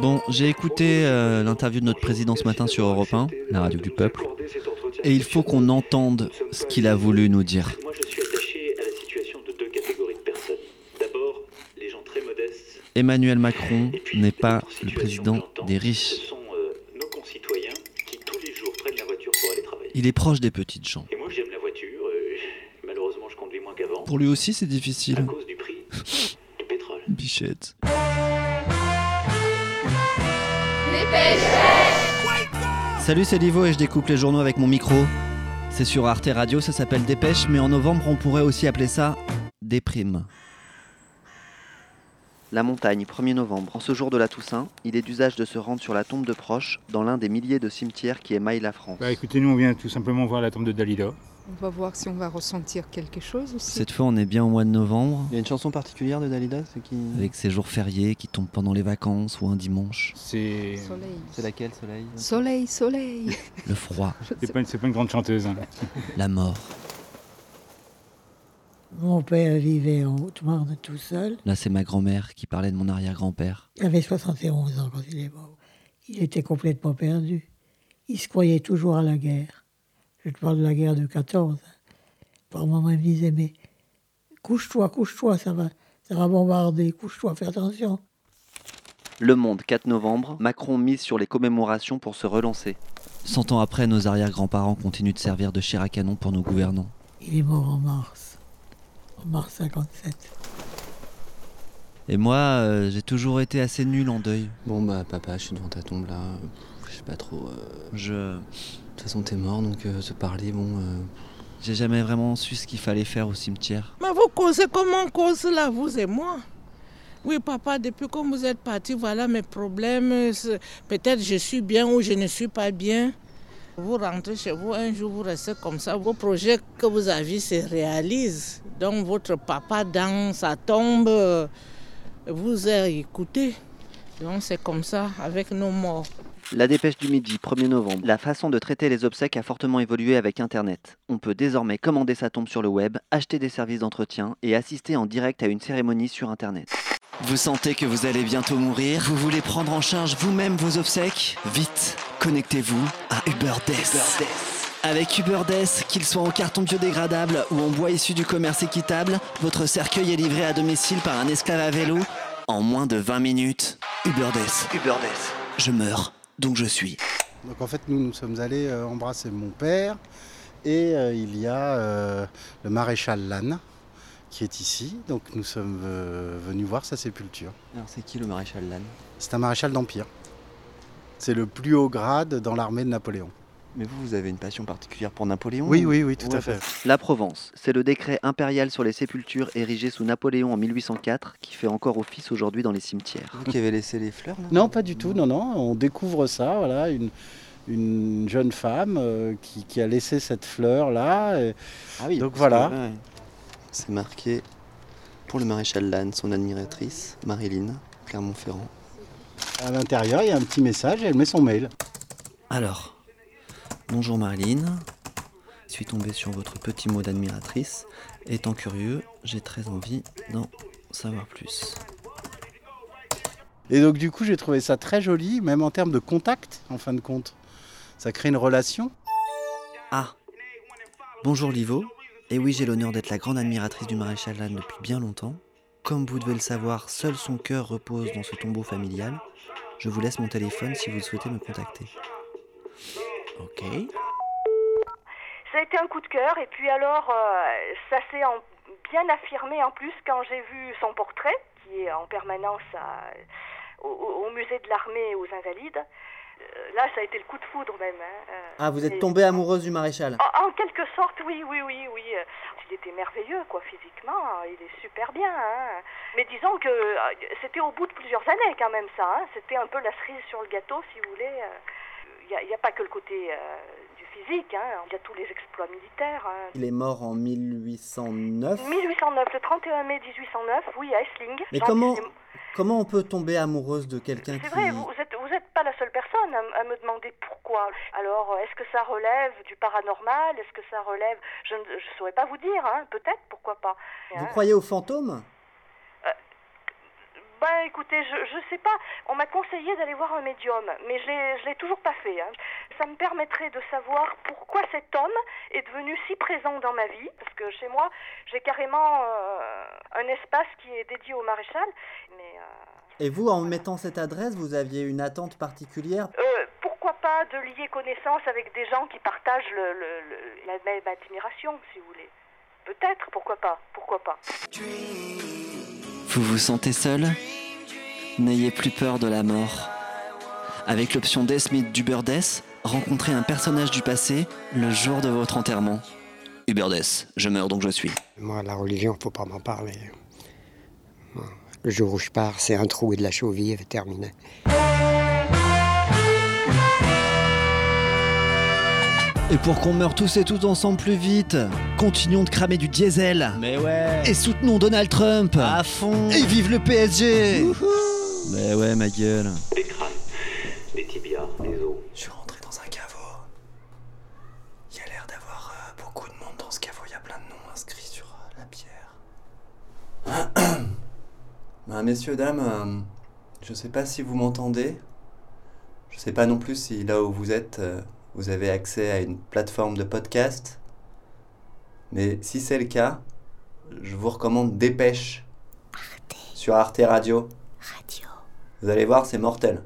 Bon, j'ai écouté euh, l'interview de notre président ce matin sur Europe 1, la radio du peuple, et il faut qu'on entende ce qu'il a voulu nous dire. À. Emmanuel Macron n'est pas le président des riches. euh. Il est proche des petites gens. Et moi, j'aime la voiture. euh, malheureusement, je conduis moins qu'avant. Pour lui aussi, c'est À difficile. cause du prix du pétrole. Bichette. Salut, c'est Livo et je découpe les journaux avec mon micro. C'est sur Arte Radio, ça s'appelle Dépêche, mais en novembre, on pourrait aussi appeler ça Déprime. La montagne, 1er novembre. En ce jour de la Toussaint, il est d'usage de se rendre sur la tombe de proches dans l'un des milliers de cimetières qui émaillent la France. Bah écoutez, nous on vient tout simplement voir la tombe de Dalida. On va voir si on va ressentir quelque chose aussi. Cette fois, on est bien au mois de novembre. Il y a une chanson particulière de Dalida, c'est qui Avec ces jours fériés qui tombent pendant les vacances ou un dimanche. C'est Soleil. C'est laquelle, Soleil? Soleil, soleil. Le froid, c'est pas, pas une grande chanteuse. hein. la mort. Mon père vivait en Haute-Marne tout seul. Là, c'est ma grand-mère qui parlait de mon arrière-grand-père. Il avait 71 ans quand il est mort. Il était complètement perdu. Il se croyait toujours à la guerre. Je te parle de la guerre de 14. Par moment, il me disait, mais couche-toi, couche-toi, ça va, ça va bombarder, couche-toi, fais attention. Le Monde, 4 novembre. Macron mise sur les commémorations pour se relancer. Cent ans après, nos arrière-grands-parents continuent de servir de chair à canon pour nos gouvernants. Il est mort en mars. En mars 57. Et moi, euh, j'ai toujours été assez nul en deuil. Bon bah papa, je suis devant ta tombe là. Je sais pas trop. euh, Je De toute façon t'es mort donc euh, se parler, bon. euh, j'ai jamais vraiment su ce qu'il fallait faire au cimetière. Mais vous causez comme on cause là, vous et moi? Oui, papa, depuis que vous êtes parti, voilà mes problèmes. Peut-être je suis bien ou je ne suis pas bien. Vous rentrez chez vous, un jour vous restez comme ça, vos projets que vous aviez se réalisent. Donc votre papa dans sa tombe vous a écouté. Donc c'est comme ça avec nos morts. La dépêche du midi, 1er novembre. La façon de traiter les obsèques a fortement évolué avec Internet. On peut désormais commander sa tombe sur le web, acheter des services d'entretien et assister en direct à une cérémonie sur Internet. Vous sentez que vous allez bientôt mourir? Vous voulez prendre en charge vous-même vos obsèques? Vite, connectez-vous à UberDeath. Avec UberDeath, qu'il soit en carton biodégradable ou en bois issu du commerce équitable, votre cercueil est livré à domicile par un esclave à vélo en moins de 20 minutes. UberDeath. UberDeath. Je meurs, donc je suis. Donc en fait, nous, nous sommes allés euh, embrasser mon père et euh, il y a euh, le maréchal Lannes qui est ici. Donc nous sommes euh, venus voir sa sépulture. Alors c'est qui le maréchal Lannes? C'est un maréchal d'Empire. C'est le plus haut grade dans l'armée de Napoléon. Mais vous, vous avez une passion particulière pour Napoléon Oui, ou- oui, oui, tout Ouais, à fait. La Provence, c'est le décret impérial sur les sépultures érigé sous Napoléon en 1804 qui fait encore office aujourd'hui dans les cimetières. Vous qui avez laissé les fleurs là Non, pas du tout, non, non. On découvre ça, voilà, une, une jeune femme euh, qui, qui a laissé cette fleur-là. et- Ah oui. Donc voilà. ouais, C'est marqué pour le maréchal Lannes, son admiratrice, Marilyn Clermont-Ferrand. À l'intérieur, il y a un petit message et elle met son mail. Alors, bonjour Marilyn. Je suis tombé sur votre petit mot d'admiratrice. Étant curieux, j'ai très envie d'en savoir plus. Et donc du coup, j'ai trouvé ça très joli, même en termes de contact, en fin de compte. Ça crée une relation. Ah Bonjour Livo. Et oui, j'ai l'honneur d'être la grande admiratrice du maréchal Lannes depuis bien longtemps. Comme vous devez le savoir, seul son cœur repose dans ce tombeau familial. Je vous laisse mon téléphone si vous souhaitez me contacter. Ok. Ça a été un coup de cœur et puis alors euh, ça s'est en- bien affirmé en plus quand j'ai vu son portrait qui est en permanence à- au, musée de l'armée et aux Invalides. Euh, là, ça a été le coup de foudre même. hein, euh, Ah, vous êtes et- tombée amoureuse du maréchal En, en quelque sorte, oui, oui, oui, oui. Il était merveilleux, quoi, physiquement. Il est super bien. hein. Mais disons que c'était au bout de plusieurs années, quand même, ça. hein. C'était un peu la cerise sur le gâteau, si vous voulez. Il n'y a, pas que le côté euh, du physique. hein. Il y a tous les exploits militaires. hein. Il est mort en 1809. 1809, le 31 mai 1809, oui, à Essling. Mais Jean comment, comment on peut tomber amoureuse de quelqu'un C'est qui... vrai, vous êtes, vous êtes pas la seule personne à, à me demander pourquoi. Alors, est-ce que ça relève du paranormal? Est-ce que ça relève? Je ne je saurais pas vous dire, hein. peut-être, pourquoi pas. Vous Hein. croyez aux fantômes? Ben écoutez, je, je sais pas, on m'a conseillé d'aller voir un médium, mais je l'ai, je l'ai toujours pas fait. hein. Ça me permettrait de savoir pourquoi cet homme est devenu si présent dans ma vie, parce que chez moi, j'ai carrément euh, un espace qui est dédié au maréchal, mais euh, Et vous, en mettant cette adresse, vous aviez une attente particulière? Euh, pourquoi pas de lier connaissance avec des gens qui partagent le, le- le- la même admiration, si vous voulez. Peut-être, pourquoi pas, pourquoi pas. Vous vous sentez seul N'ayez plus peur de la mort. Avec l'option Death Meet d'Uber Death, rencontrez un personnage du passé le jour de votre enterrement. Uber Death, je meurs donc je suis. Moi, la religion, faut pas m'en parler. Le jour où je pars, c'est un trou et de la chaux-vive, terminé. Et pour qu'on meure tous et toutes ensemble plus vite, continuons de cramer du diesel. Mais ouais. Et soutenons Donald Trump. À fond. Et vive le PSG Mais ouais, ma gueule. Les crânes, les tibias, les os. Je suis rentré dans un caveau. Il y a l'air d'avoir euh, beaucoup de monde dans ce caveau. Il y a plein de noms inscrits sur euh, la pierre. Ben, messieurs, dames, euh, je sais pas si vous m'entendez. Je sais pas non plus si là où vous êtes, euh, vous avez accès à une plateforme de podcast. Mais si c'est le cas, je vous recommande Dépêche sur Arte Radio. Radio. Vous allez voir, c'est mortel.